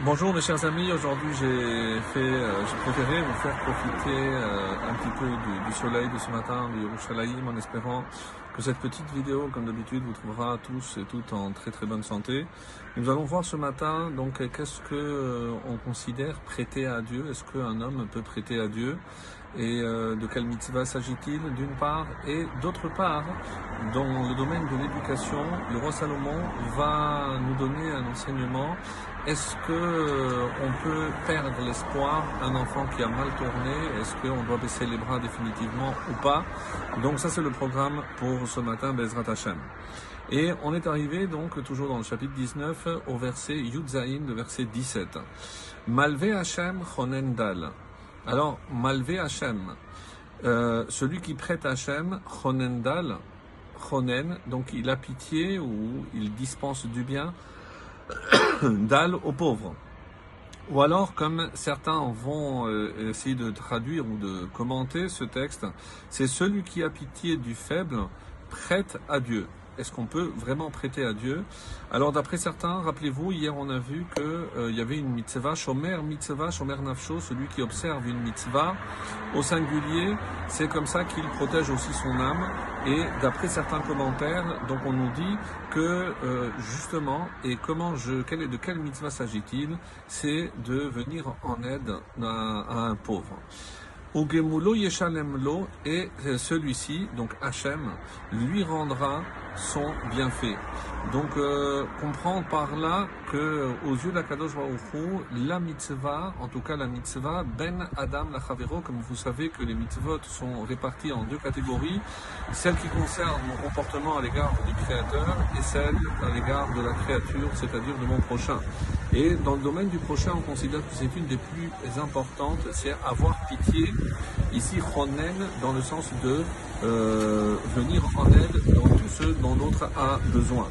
Bonjour mes chers amis, aujourd'hui j'ai fait, euh, j'ai préféré vous faire profiter euh, un petit peu du, soleil de ce matin du Yerushalayim en espérant que cette petite vidéo, comme d'habitude, vous trouvera tous et toutes en très très bonne santé. Nous allons voir ce matin donc qu'est-ce que euh, on considère prêter à Dieu? Est-ce qu'un homme peut prêter à Dieu? Et euh, de quelle mitzvah s'agit-il d'une part? Et d'autre part dans le domaine de l'éducation le roi Salomon va nous donner un enseignement. Est-ce que euh, on peut perdre l'espoir un enfant qui a mal tourné? Est-ce qu'on doit baisser les bras définitivement ou pas? Donc ça c'est le programme pour ce matin Bezrat Hashem et on est arrivé donc toujours dans le chapitre 19 au verset Yudzaïn, le verset 17. Malvé Hashem Chonendal. Alors, Malvé Hachem, euh, celui qui prête Hachem, Chonendal, Chonen, donc il a pitié ou il dispense du bien, Dal aux pauvres. Ou alors, comme certains vont euh, essayer de traduire ou de commenter ce texte, c'est celui qui a pitié du faible, prête à Dieu est-ce qu'on peut vraiment prêter à Dieu? Alors d'après certains, rappelez-vous, hier on a vu qu'il euh, y avait une mitzvah, Shomer mitzvah, Shomer nafsho, celui qui observe une mitzvah au singulier, c'est comme ça qu'il protège aussi son âme. Et d'après certains commentaires, donc on nous dit que euh, justement, et comment je, de quelle mitzvah s'agit-il? C'est de venir en aide à un pauvre. Ugemulo Yeshalemlo et celui-ci, donc Hachem, lui rendra son bienfait. Donc euh, comprendre par là que aux yeux d'Akadosh Baruch la mitzvah, en tout cas la mitzvah ben Adam la Chavero, comme vous savez que les mitzvot sont répartis en deux catégories, celle qui concerne mon comportement à l'égard du Créateur et celle à l'égard de la créature, c'est-à-dire de mon prochain. Et dans le domaine du prochain, on considère que c'est une des plus importantes, c'est avoir pitié. Ici, Ronen, dans le sens de euh, venir en aide dans tout ce dont l'autre a besoin.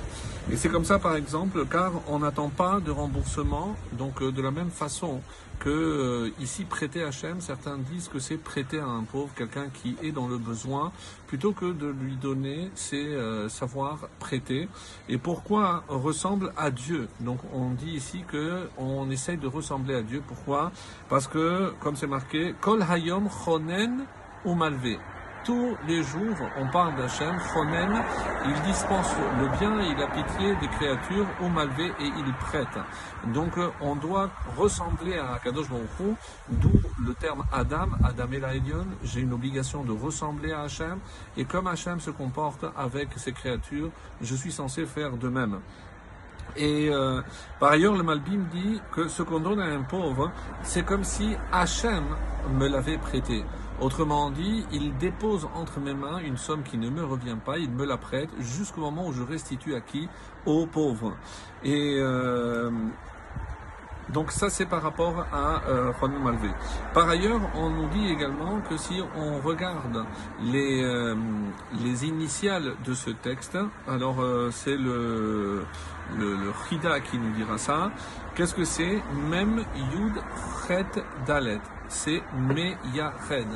Et c'est comme ça, par exemple, car on n'attend pas de remboursement, donc euh, de la même façon que euh, ici prêter Hachem, certains disent que c'est prêter à un pauvre, quelqu'un qui est dans le besoin, plutôt que de lui donner, c'est euh, savoir prêter. Et pourquoi ressemble à Dieu? Donc on dit ici que on essaye de ressembler à Dieu. Pourquoi? Parce que, comme c'est marqué, Kol Hayom Chonen ou Malvé tous les jours, on parle d'Hachem, Chonen, il dispense le bien, il a pitié des créatures au malvé et il prête. Donc euh, on doit ressembler à Kadosh Baruch d'où le terme Adam, Adam et Elion, j'ai une obligation de ressembler à Hachem, et comme Hachem se comporte avec ses créatures, je suis censé faire de même. Et euh, par ailleurs, le Malbim dit que ce qu'on donne à un pauvre, c'est comme si Hachem me l'avait prêté. Autrement dit, il dépose entre mes mains une somme qui ne me revient pas, il me la prête jusqu'au moment où je restitue à qui? Aux pauvres. Et euh, donc ça c'est par rapport à euh, Malvé. Par ailleurs, on nous dit également que si on regarde les, euh, les initiales de ce texte, alors euh, c'est le, le, qui nous dira ça. Qu'est-ce que c'est? Même Yud Chet Dalet c'est Meyahed.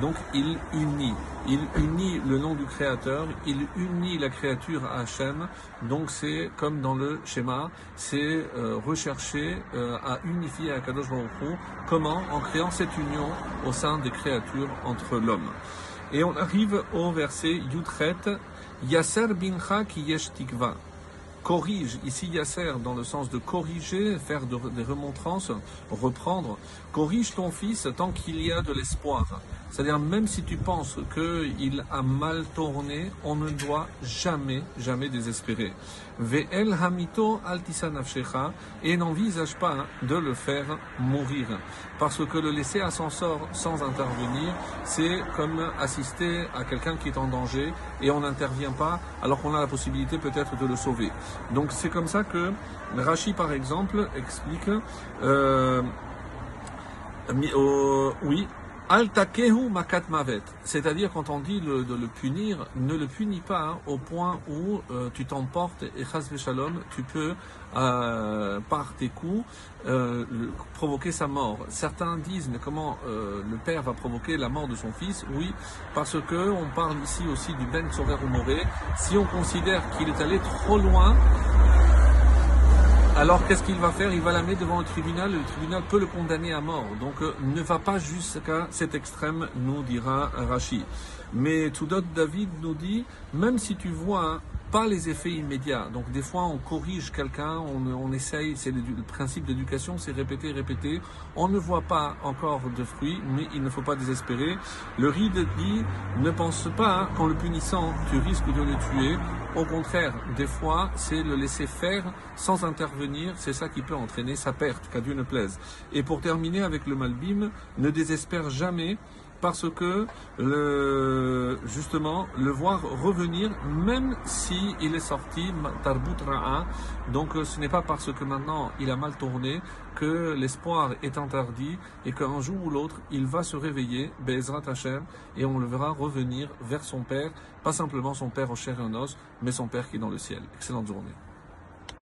Donc il unit. Il unit le nom du Créateur, il unit la créature à Hachem. Donc c'est comme dans le schéma, c'est euh, rechercher euh, à unifier Akadosh Baruch Comment En créant cette union au sein des créatures entre l'homme. Et on arrive au verset Yutret, Yasser bincha ki yesh corrige, ici Yasser dans le sens de corriger, faire des remontrances, reprendre, corrige ton fils tant qu'il y a de l'espoir. C'est-à-dire même si tu penses qu'il a mal tourné, on ne doit jamais, jamais désespérer. Ve'el hamito et n'envisage pas de le faire mourir. Parce que le laisser à son sort sans intervenir, c'est comme assister à quelqu'un qui est en danger et on n'intervient pas alors qu'on a la possibilité peut-être de le sauver. Donc c'est comme ça que Rashi par exemple explique euh, oui, Altakehu makat mavet. C'est-à-dire, quand on dit de le punir, ne le punis pas hein, au point où euh, tu t'emportes et chas shalom, tu peux, euh, par tes coups, euh, provoquer sa mort. Certains disent, mais comment le père va provoquer la mort de son fils? Oui, parce que on parle ici aussi du ben sover ou Si on considère qu'il est allé trop loin, alors qu'est-ce qu'il va faire? Il va l'amener devant le tribunal, le tribunal peut le condamner à mort. Donc euh, ne va pas jusqu'à cet extrême, nous dira Rachid. Mais d'autre David nous dit, même si tu vois pas les effets immédiats. Donc des fois on corrige quelqu'un, on, on, essaye, c'est le, le, principe d'éducation, c'est répéter, répéter. On ne voit pas encore de fruits, mais il ne faut pas désespérer. Le ride dit, ne pense pas qu'en le punissant, tu risques de le tuer. Au contraire, des fois, c'est le laisser faire sans intervenir, c'est ça qui peut entraîner sa perte, qu'à Dieu ne plaise. Et pour terminer avec le Malbim, ne désespère jamais parce que justement le voir revenir même si il est sorti tarbout ra'a donc ce n'est pas parce que maintenant il a mal tourné que l'espoir est interdit et qu'un jour ou l'autre il va se réveiller Bezrat Hashem et on le verra revenir vers son père pas simplement son père au chair et en os mais son père qui est dans le ciel. Excellente journée